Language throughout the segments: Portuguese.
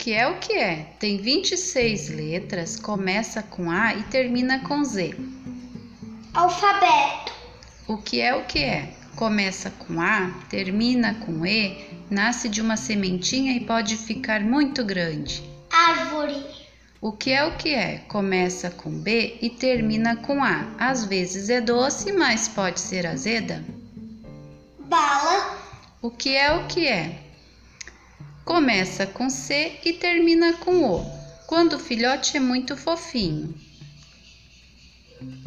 que é o que é? Tem 26 letras, começa com A e termina com Z. Alfabeto. O que é o que é? Começa com A, termina com E, nasce de uma sementinha e pode ficar muito grande. Árvore. O que é o que é? Começa com B e termina com A. Às vezes é doce, mas pode ser azeda. Bala. O que é o que é? Começa com C e termina com O. Quando o filhote é muito fofinho.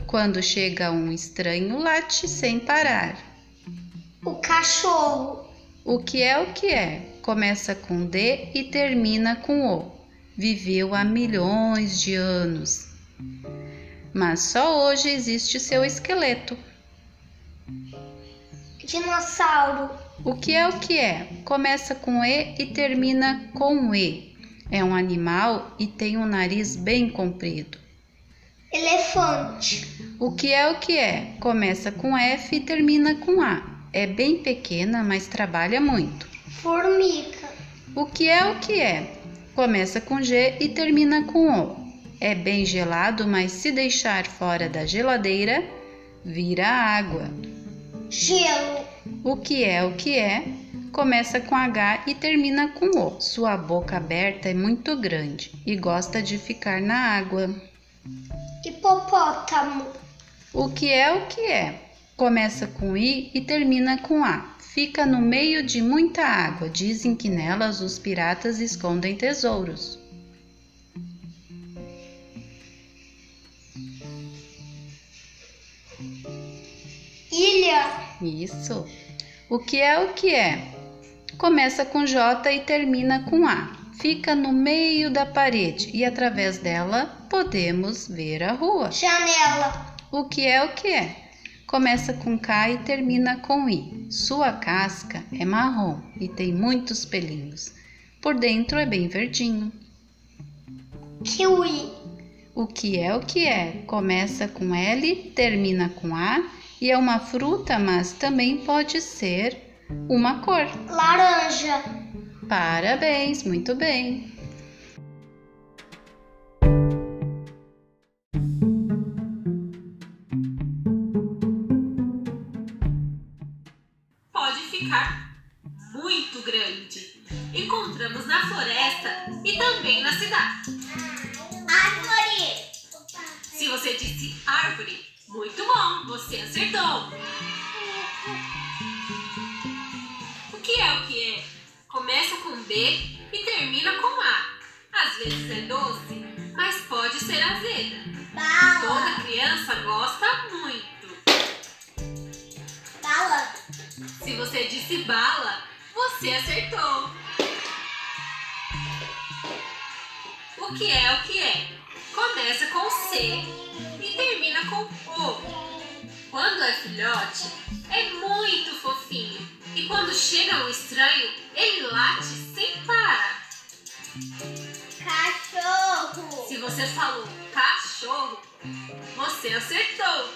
Quando chega um estranho, late sem parar. O cachorro. O que é o que é? Começa com D e termina com O. Viveu há milhões de anos. Mas só hoje existe seu esqueleto. Dinossauro. O que é o que é? Começa com E e termina com E. É um animal e tem um nariz bem comprido. Elefante. O que é o que é? Começa com F e termina com A. É bem pequena, mas trabalha muito. Formiga. O que é o que é? Começa com G e termina com O. É bem gelado, mas se deixar fora da geladeira, vira água. Gelo. O que é o que é? Começa com H e termina com O. Sua boca aberta é muito grande e gosta de ficar na água. Hipopótamo. O que é o que é? Começa com I e termina com A. Fica no meio de muita água. Dizem que nelas os piratas escondem tesouros. Isso. O que é o que é? Começa com J e termina com A. Fica no meio da parede e através dela podemos ver a rua. Janela. O que é o que é? Começa com K e termina com I. Sua casca é marrom e tem muitos pelinhos. Por dentro é bem verdinho. Kiwi. O que é o que é? Começa com L, termina com A e é uma fruta, mas também pode ser uma cor. Laranja. Parabéns, muito bem. pode ficar muito grande. Encontramos na floresta e também na cidade. Árvore. Se você disse árvore, muito bom, você acertou. O que é o que é? Começa com B e termina com A. Às vezes é doce, mas pode ser azeda. Bala. Toda criança gosta muito. Bala. Se você disse bala, você acertou. O que é o que é? Começa com C e termina com O. Quando é filhote, é muito fofinho. E quando chega um estranho, ele late sem parar. Cachorro. Se você falou cachorro, você acertou.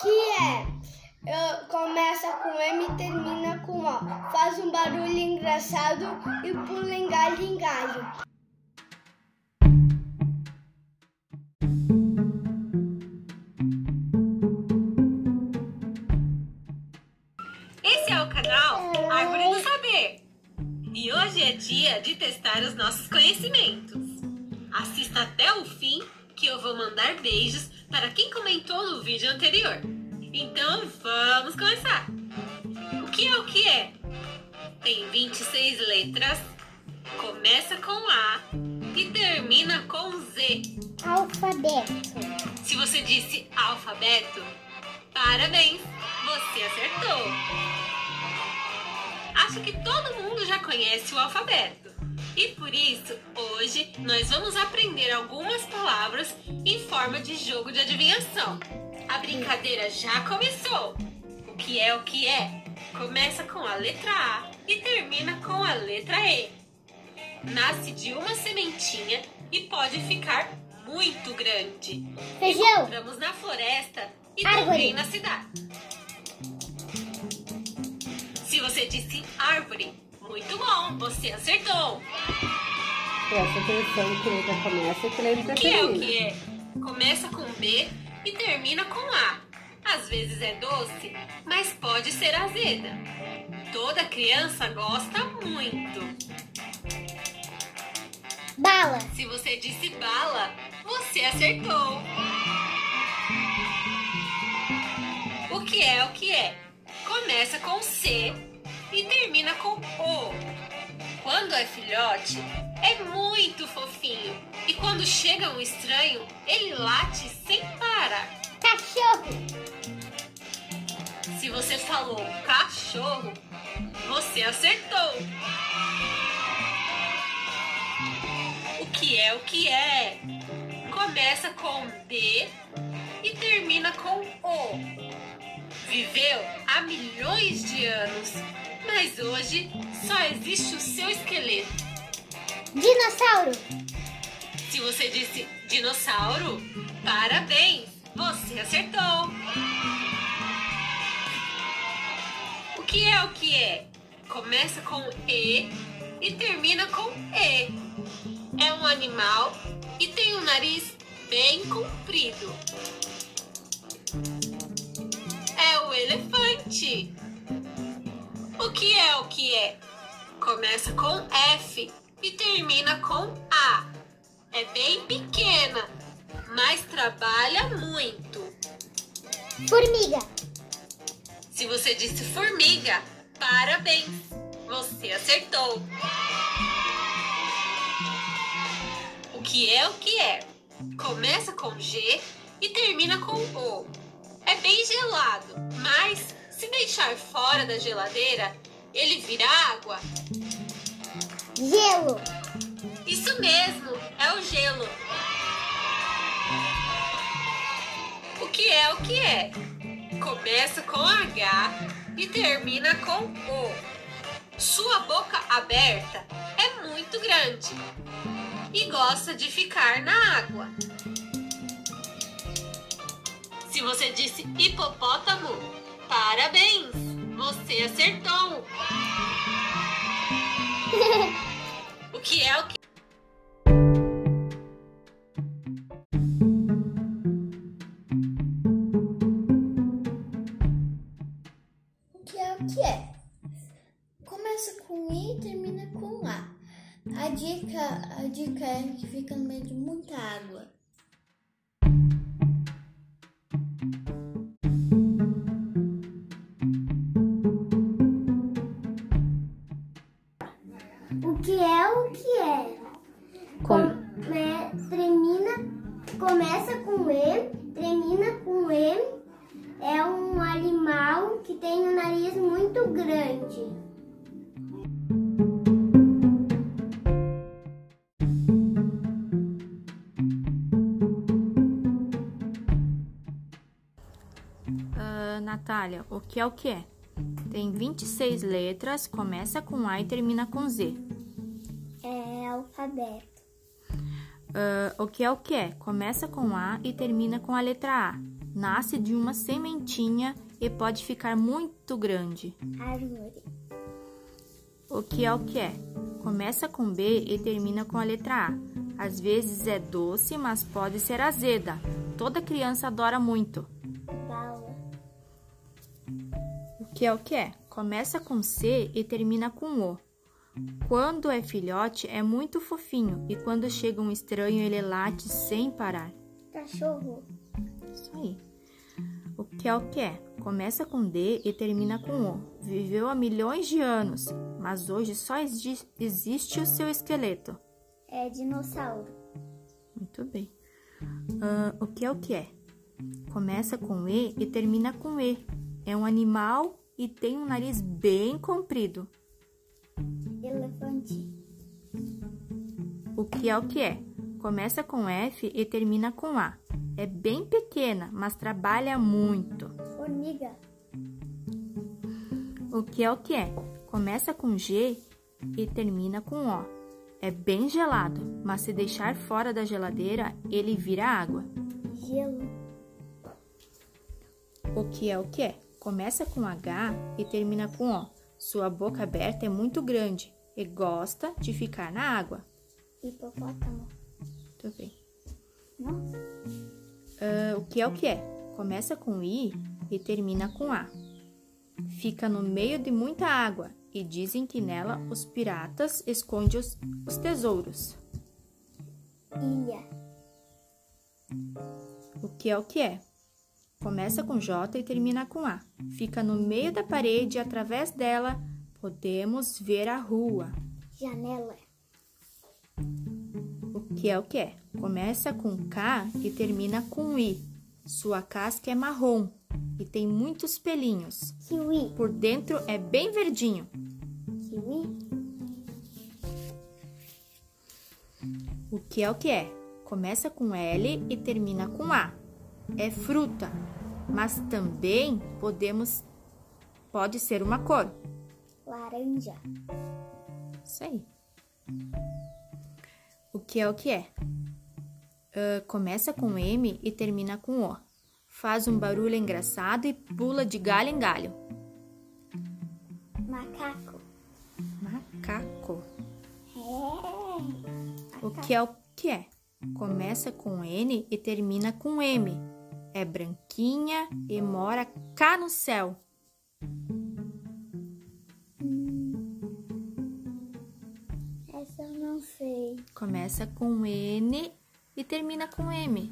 que é? Eu- começa com M e termina com O. Faz um barulho engraçado e pula em galho em galho. Esse é o canal Árvore do Saber. E hoje é dia de testar os nossos conhecimentos. Assista até o fim que eu vou mandar beijos para quem comentou no vídeo anterior. Então vamos começar. O que é o que é? Tem 26 letras, começa com A e termina com Z. Alfabeto. Se você disse alfabeto, parabéns, você acertou. Acho que todo mundo já conhece o alfabeto. E por isso, hoje nós vamos aprender algumas palavras em forma de jogo de adivinhação. A brincadeira já começou. O que é o que é? Começa com a letra A e termina com a letra E. Nasce de uma sementinha e pode ficar muito grande. Feijão. Encontramos na floresta e também na cidade. Se você disse árvore, muito bom, você acertou. Presta atenção que letra começa e que letra O que é o termina. que é? Começa com B e termina com A. Às vezes é doce, mas pode ser azeda. Toda criança gosta muito. Bala. Se você disse bala, você acertou. O que é o que é? Começa com C e termina com O. Quando é filhote, é muito fofinho. E quando chega um estranho, ele late sem parar. Cachorro. Se você falou cachorro, você acertou. O que é o que é? Começa com D e termina com O. Viveu há milhões de anos, mas hoje só existe o seu esqueleto. Dinossauro. Se você disse dinossauro, parabéns, você acertou. O que é o que é? Começa com E e termina com E. É um animal e tem um nariz bem comprido. É o elefante. O que é o que é? Começa com F e termina com A. É bem pequena, mas trabalha muito. Formiga. Se você disse formiga, parabéns! Você acertou! O que é o que é? Começa com G e termina com O. É bem gelado, mas se deixar fora da geladeira, ele vira água. Gelo. Isso mesmo, é o gelo. Que é o que é? Começa com H e termina com O. Sua boca aberta é muito grande e gosta de ficar na água. Se você disse hipopótamo, parabéns! Você acertou! O que é o que que é o que é? Tem 26 letras, começa com A e termina com Z. É alfabeto. Ah, o que é o que é? Começa com A e termina com a letra A. Nasce de uma sementinha e pode ficar muito grande. Árvore. O que é o que é? Começa com B e termina com a letra A. Às vezes é doce, mas pode ser azeda. Toda criança adora muito. Que é o que é? Começa com C e termina com O. Quando é filhote, é muito fofinho e quando chega um estranho, ele late sem parar. Cachorro. Isso aí. O que é o que é? Começa com D e termina com O. Viveu há milhões de anos, mas hoje só exi- existe o seu esqueleto. É dinossauro. Muito bem. Ah, o que é o que é? Começa com E e termina com E. É um animal e tem um nariz bem comprido. Elefante. O que é o que é? Começa com F e termina com A. É bem pequena, mas trabalha muito. Formiga. O que é o que é? Começa com G e termina com O. É bem gelado, mas se deixar fora da geladeira, ele vira água. Gelo. O que é o que é? Começa com H e termina com O. Sua boca aberta é muito grande e gosta de ficar na água. Hipopótamo. Tudo bem. Não? Ah, o que é o que é? Começa com I e termina com A. Fica no meio de muita água e dizem que nela os piratas escondem os, os tesouros. Ilha. O que é o que é? Começa com J e termina com A. Fica no meio da parede e através dela podemos ver a rua. Janela. O que é o que é? Começa com K e termina com I. Sua casca é marrom e tem muitos pelinhos. Kiwi. Por dentro é bem verdinho. Kiwi. O que é o que é? Começa com L e termina com A. É fruta, mas também podemos pode ser uma cor. Laranja. Isso aí. O que é o que é? Ah, começa com M e termina com O. Faz um barulho engraçado e pula de galho em galho. Macaco. Macaco. É. O que é o que é? Começa com N e termina com M. É branquinha e mora cá no céu. Essa eu não sei. Começa com N e termina com M.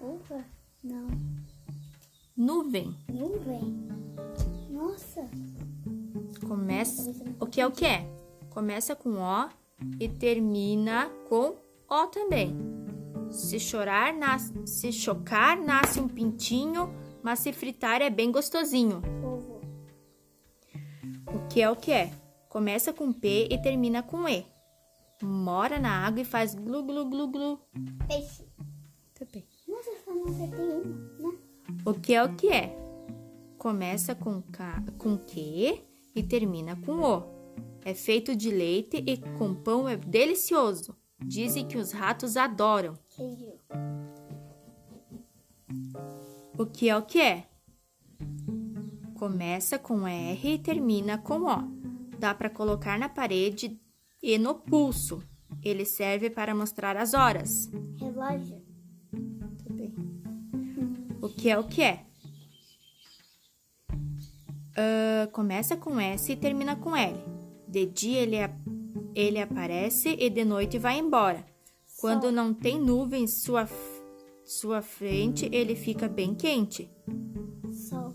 Uva? Não. Nuvem. Nuvem. Nossa. Começa. O que é o que é? Começa com O e termina com O também. Se chorar, nasce, se chocar, nasce um pintinho, mas se fritar é bem gostosinho. Ovo. O que é o que é? Começa com P e termina com E. Mora na água e faz glu glu glu glu. Peixe. Também. Nossa, acertei uma, né? O que é o que é? Começa com K, com Q e termina com O. É feito de leite e com pão é delicioso. Dizem que os ratos adoram. O que é o que é? Começa com R e termina com O. Dá para colocar na parede e no pulso. Ele serve para mostrar as horas. Relógio. Também. O que é o que é? Ah, começa com S e termina com L. De dia ele, a- ele aparece e de noite vai embora. Quando não tem nuvens sua, sua frente, ele fica bem quente. Sol.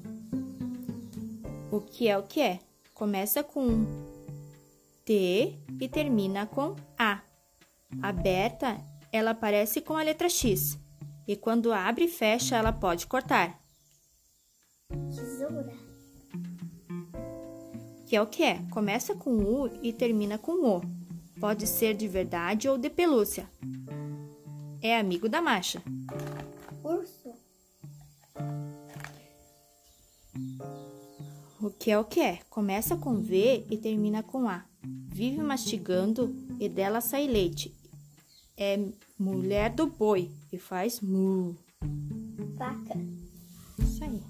O que é o que é? Começa com T e termina com A. Aberta, ela aparece com a letra X. E quando abre e fecha, ela pode cortar. Tesoura. Que é o que é? Começa com U e termina com O. Pode ser de verdade ou de pelúcia. É amigo da Macha. Urso. O que é o que é? Começa com V e termina com A. Vive mastigando e dela sai leite. É mulher do boi e faz mu. Vaca. Isso aí.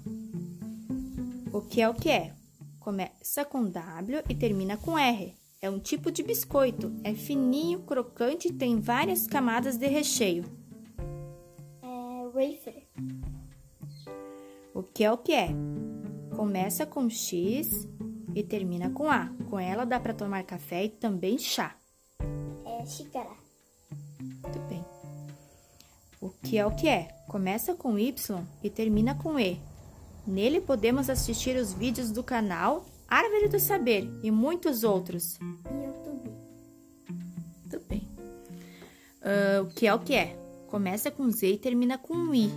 O que é o que é? Começa com W e termina com R. É um tipo de biscoito. É fininho, crocante e tem várias camadas de recheio. É, wafer. O que é o que é? Começa com X e termina com A. Com ela dá para tomar café e também chá. É, xícara. Muito bem. O que é o que é? Começa com Y e termina com E. Nele podemos assistir os vídeos do canal Árvore do Saber e muitos outros. YouTube. Muito bem. Ah, o que é o que é? Começa com Z e termina com I.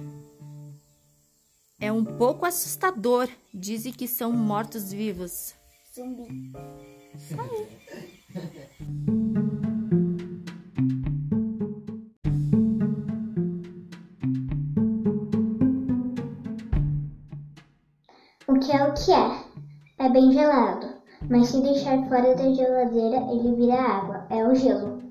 É um pouco assustador. Dizem que são mortos-vivos. Zumbi. O que é. É bem gelado, mas se deixar fora da geladeira ele vira água, é o gelo.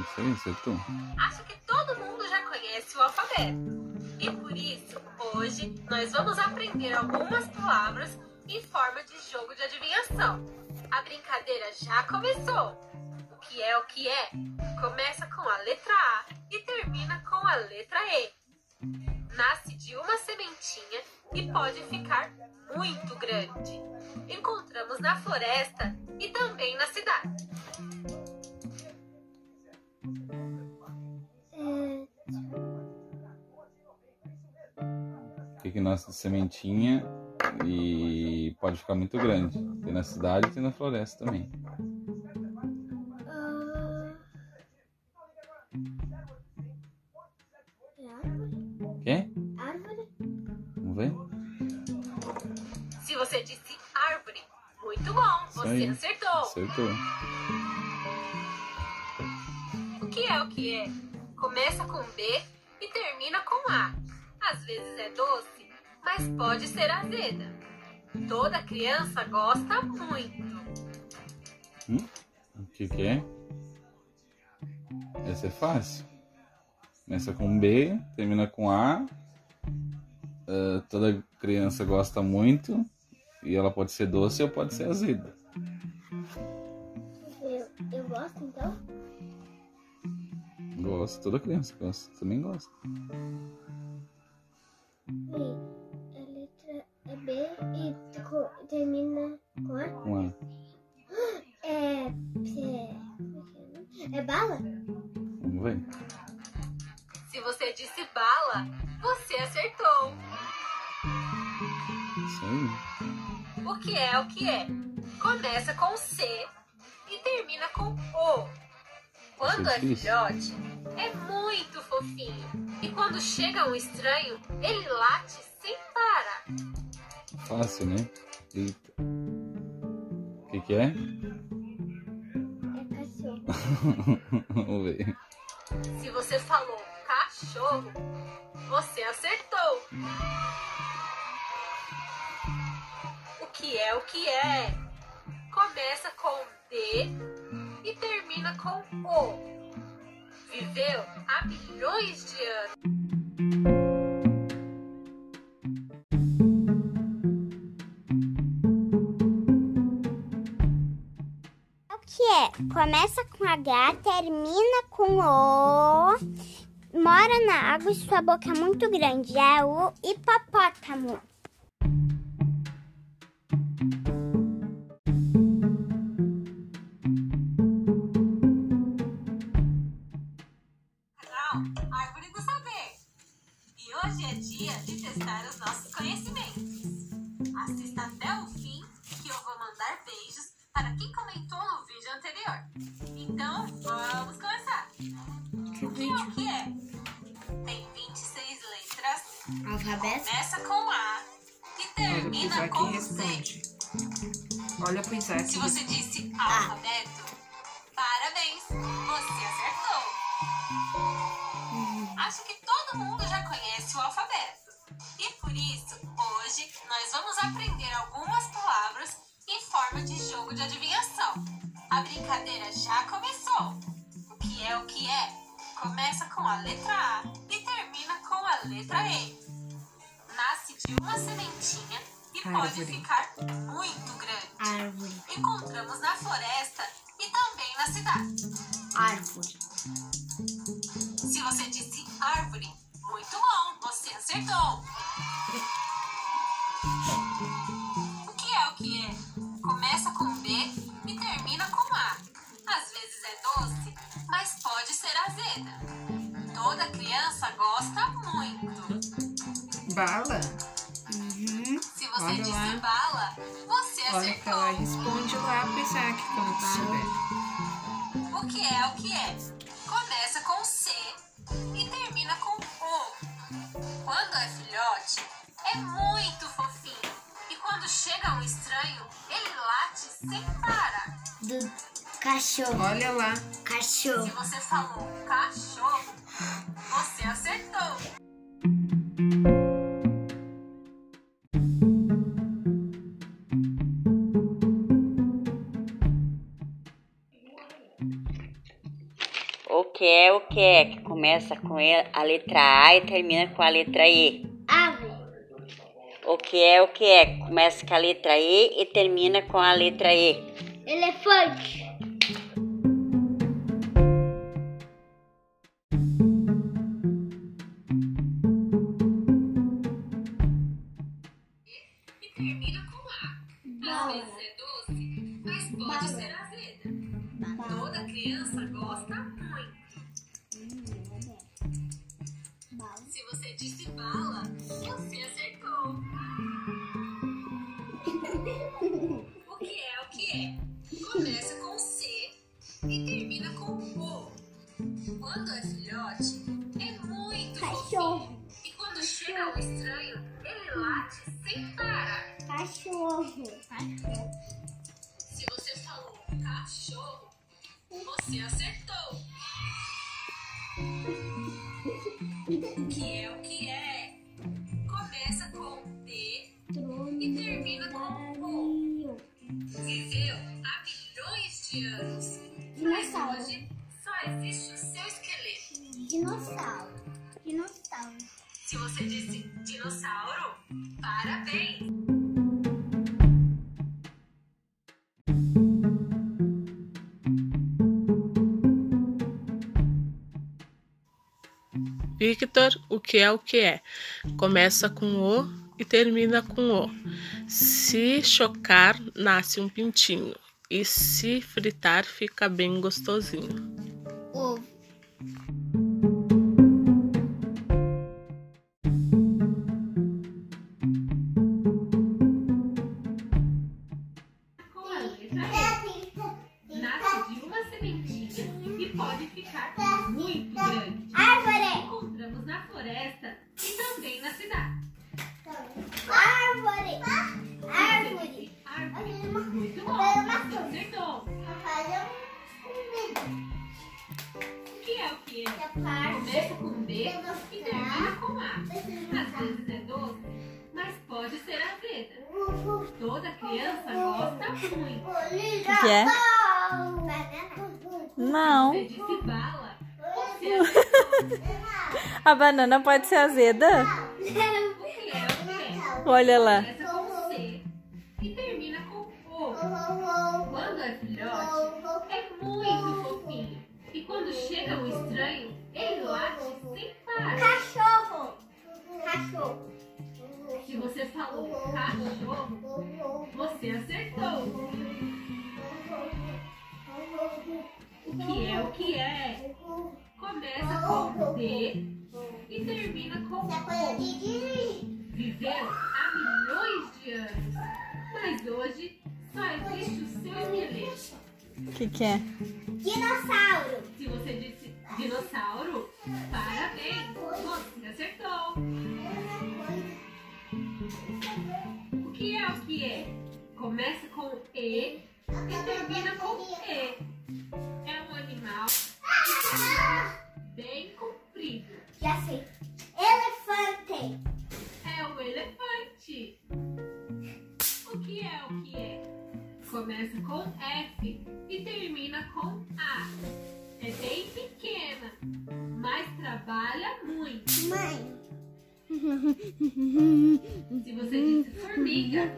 Isso aí, acertou. Acho que todo mundo já conhece o alfabeto. E por isso, hoje, nós vamos aprender algumas palavras em forma de jogo de adivinhação. A brincadeira já começou. O que é o que é? Começa com a letra A e termina com a letra E. Nasce de uma sementinha e pode ficar muito grande. Encontramos na floresta e também na cidade. O que, que nasce de sementinha e pode ficar muito grande. Tem na cidade e tem na floresta também. ah, é árvore? Quê? Árvore? Vamos ver? Se você disse árvore, muito bom, Isso você aí. acertou. Acertou. O que é o que é? Começa com B e termina com A. Às vezes é doce, mas pode ser azeda. Toda criança gosta muito. Hum? O que, que é? Essa é fácil. Começa com B, termina com A. Ah, toda criança gosta muito. E ela pode ser doce ou pode ser azeda. Eu, eu gosto então? Gosta, toda criança gosta. Também gosta. E é B e termina com A? Com A. É. É, é é? É bala? Vamos ver? Se você disse bala, você acertou. Isso aí. O que é o que é? Começa com C e termina com O. Quando é Difícil. filhote, é muito fofinho. E quando chega um estranho, ele late sem parar. Fácil, né? Eita. O que, que é? É cachorro. Vamos ver. Se você falou cachorro, você acertou. O que é o que é? Começa com D e termina com O. Viveu há milhões de anos. É? Começa com H, termina com O, mora na água e sua boca é muito grande. É o hipopótamo. Se você disse alfabeto, parabéns, você acertou. Acho que todo mundo já conhece o alfabeto. E por isso, hoje nós vamos aprender algumas palavras em forma de jogo de adivinhação. A brincadeira já começou. O que é o que é? Começa com a letra A e termina com a letra E. Nasce de uma sementinha e pode Árvore. ficar muito grande Árvore. encontramos na floresta e também na cidade. Árvore. Se você disse árvore, muito bom, você acertou. O que é o que é? Começa com B e termina com A. Às vezes é doce, mas pode ser azeda. Toda criança gosta muito. Bala? Se você Olha disse lá. bala, você Olha pra lá acertou. responde lá pro Isaac quando tu souber. O que é o que é? Começa com C e termina com O. Quando é filhote, é muito fofinho. E quando chega um estranho, ele late sem parar. Du- Cachorro. Olha lá. Cachorro. Se você falou cachorro, você acertou. Que é o que é? Que começa com a letra A e termina com a letra E. Ave. O que é o que é? Que começa com a letra E e termina com a letra E. Elefante. Chega um estranho, ele late sem parar. Cachorro. Se você falou cachorro, você acertou. O que é o que é? Começa com D e termina com O. Viveu há milhões de anos. Mas hoje só existe o seu esqueleto. Dinossauro. Dinossauro. Se você disse dinossauro, parabéns! Victor, o que é o que é? Começa com o e termina com o. Se chocar, nasce um pintinho. E se fritar, fica bem gostosinho. Banana pode ser azeda? É? Olha lá. Com O. Viveu há milhões de anos, mas hoje só existe o seu esqueleto. O que, que é? Dinossauro. Se você disse dinossauro, parabéns, você acertou. O que é o que é? Começa com E e termina com E. É um animal bem comprido. Já sei. Elefante. É um elefante. O que é o que é? Começa com F e termina com A. É bem pequena, mas trabalha muito. Mãe. Se você disse formiga,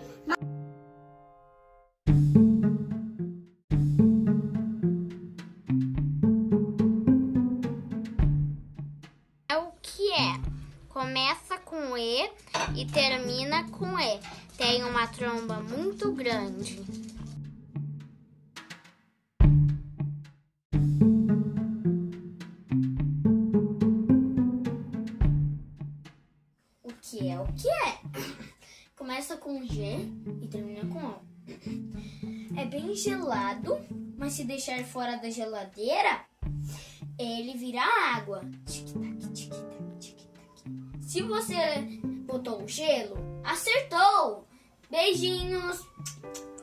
O que é o que é? Começa com G e termina com O. É bem gelado, mas se deixar fora da geladeira, ele vira água. Tic-tac, tic-tac, tic-tac. Se você botou o gelo, acertou! Beijinhos! Thank you.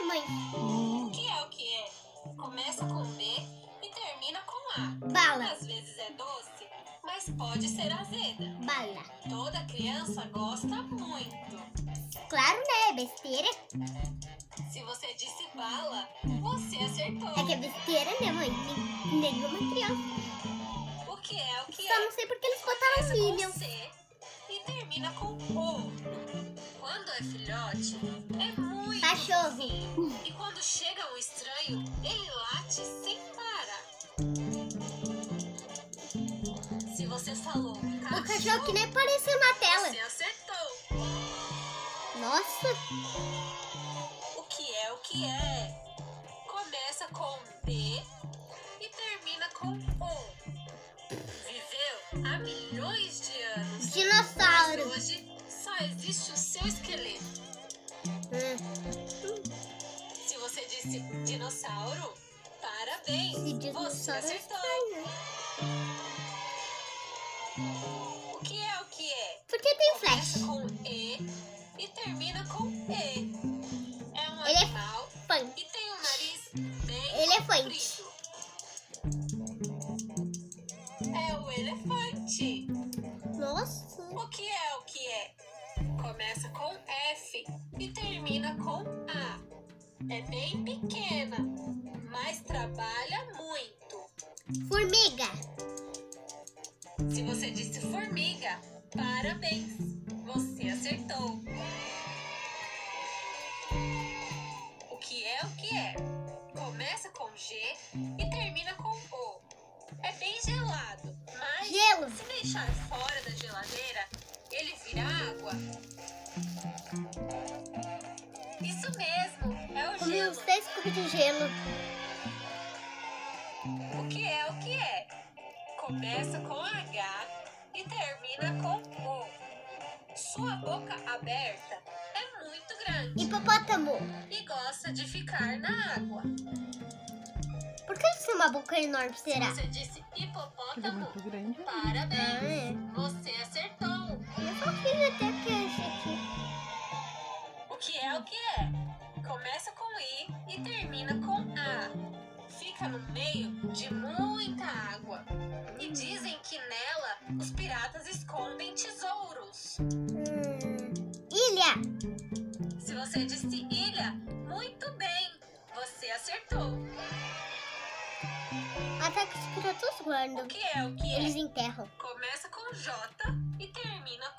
Né, mãe? O que é o que é? Começa com B e termina com A. Bala. Às vezes é doce, mas pode ser azeda. Bala. Toda criança gosta muito. Claro, né? Besteira. Se você disse bala, você acertou. É que é besteira, né, mãe? Nem- Nenhuma criança. O que é o que Só é? não sei porque eles botaram Começa termina com O. Quando é filhote, é muito Cachorro. fofinho. E quando chega um estranho, ele late sem parar. Se você falou O cachorro que nem apareceu na tela. você acertou. Nossa. O que é o que é? Começa com D e termina com O. Há milhões de anos. Mas Dinossauro. hoje só existe o seu esqueleto. Hum. Se você disse dinossauro, parabéns. Esse Você dinossauro é acertou. estranho. O que é o que é? Por que tem Começa flash? com E e termina com E. É um Ele é animal Fã. e tem um nariz bem Elefante. comprido. Com A. É bem pequena, mas trabalha muito. Formiga. Se você disse formiga, parabéns, você acertou. O que é o que é? Começa com G e termina com O. É bem gelado, mas Gelo. se deixar fora da geladeira, ele vira água. Isso mesmo, é o Comi gelo. uns seis cubos de gelo. O que é o que é? Começa com H e termina com O. Sua boca aberta é muito grande Hipopótamo. e gosta de ficar na água. Por que isso é uma boca enorme, será? Você disse hipopótamo? grande. Ah, Parabéns, é. você acertou. Eu só fiz até que é esse aqui. O que é o que é? Começa com I e termina com A. Fica no meio de muita água. E dizem que nela os piratas escondem tesouros. Hum, ilha. Se você disse ilha, muito bem, você acertou. Até que os piratas O guardam. que é o que Eles é? enterram. Começa com J e termina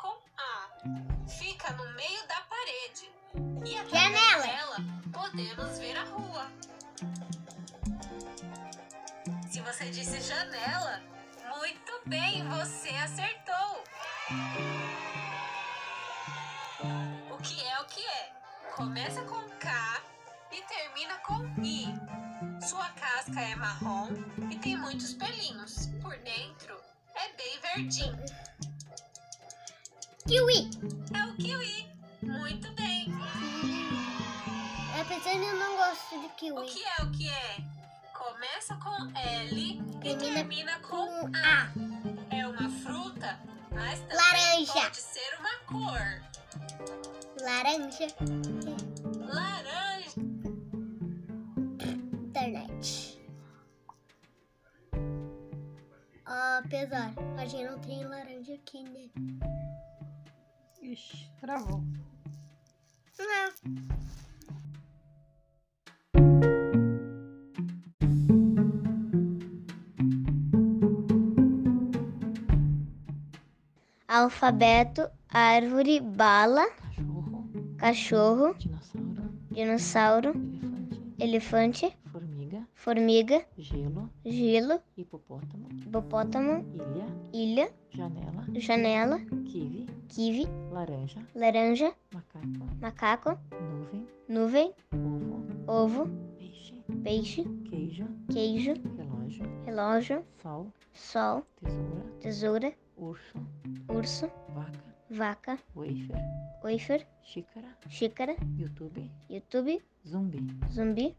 você disse janela, muito bem, você acertou. O que é o que é? Começa com K e termina com I. Sua casca é marrom e tem muitos pelinhos. Por dentro é bem verdinho. Kiwi. É o kiwi. Muito bem. Apesar de eu não gosto de O kiwi. que é o que é? Começa com L e Termina termina com com A. É uma fruta, mas também Laranja. pode ser uma cor. Laranja. Laranja. Internet. Apesar, a gente não tem laranja aqui, né? Ixi, travou. Não. Alfabeto, árvore, bala, Cachorro, cachorro, dinossauro, dinossauro, elefante, elefante, formiga, formiga, gelo, gelo, hipopótamo, hipopótamo, ilha, ilha, janela, janela, kiwi, kiwi, laranja, laranja, macaco, macaco, nuvem, nuvem, ovo, ovo, peixe, peixe, queijo, queijo, relógio, relógio, sol, sol, tesoura, tesoura, Urso. Urso. Vaca. Vaca. Wafer. Wafer. Xícara. Xícara. YouTube. YouTube. Zumbi. Zumbi.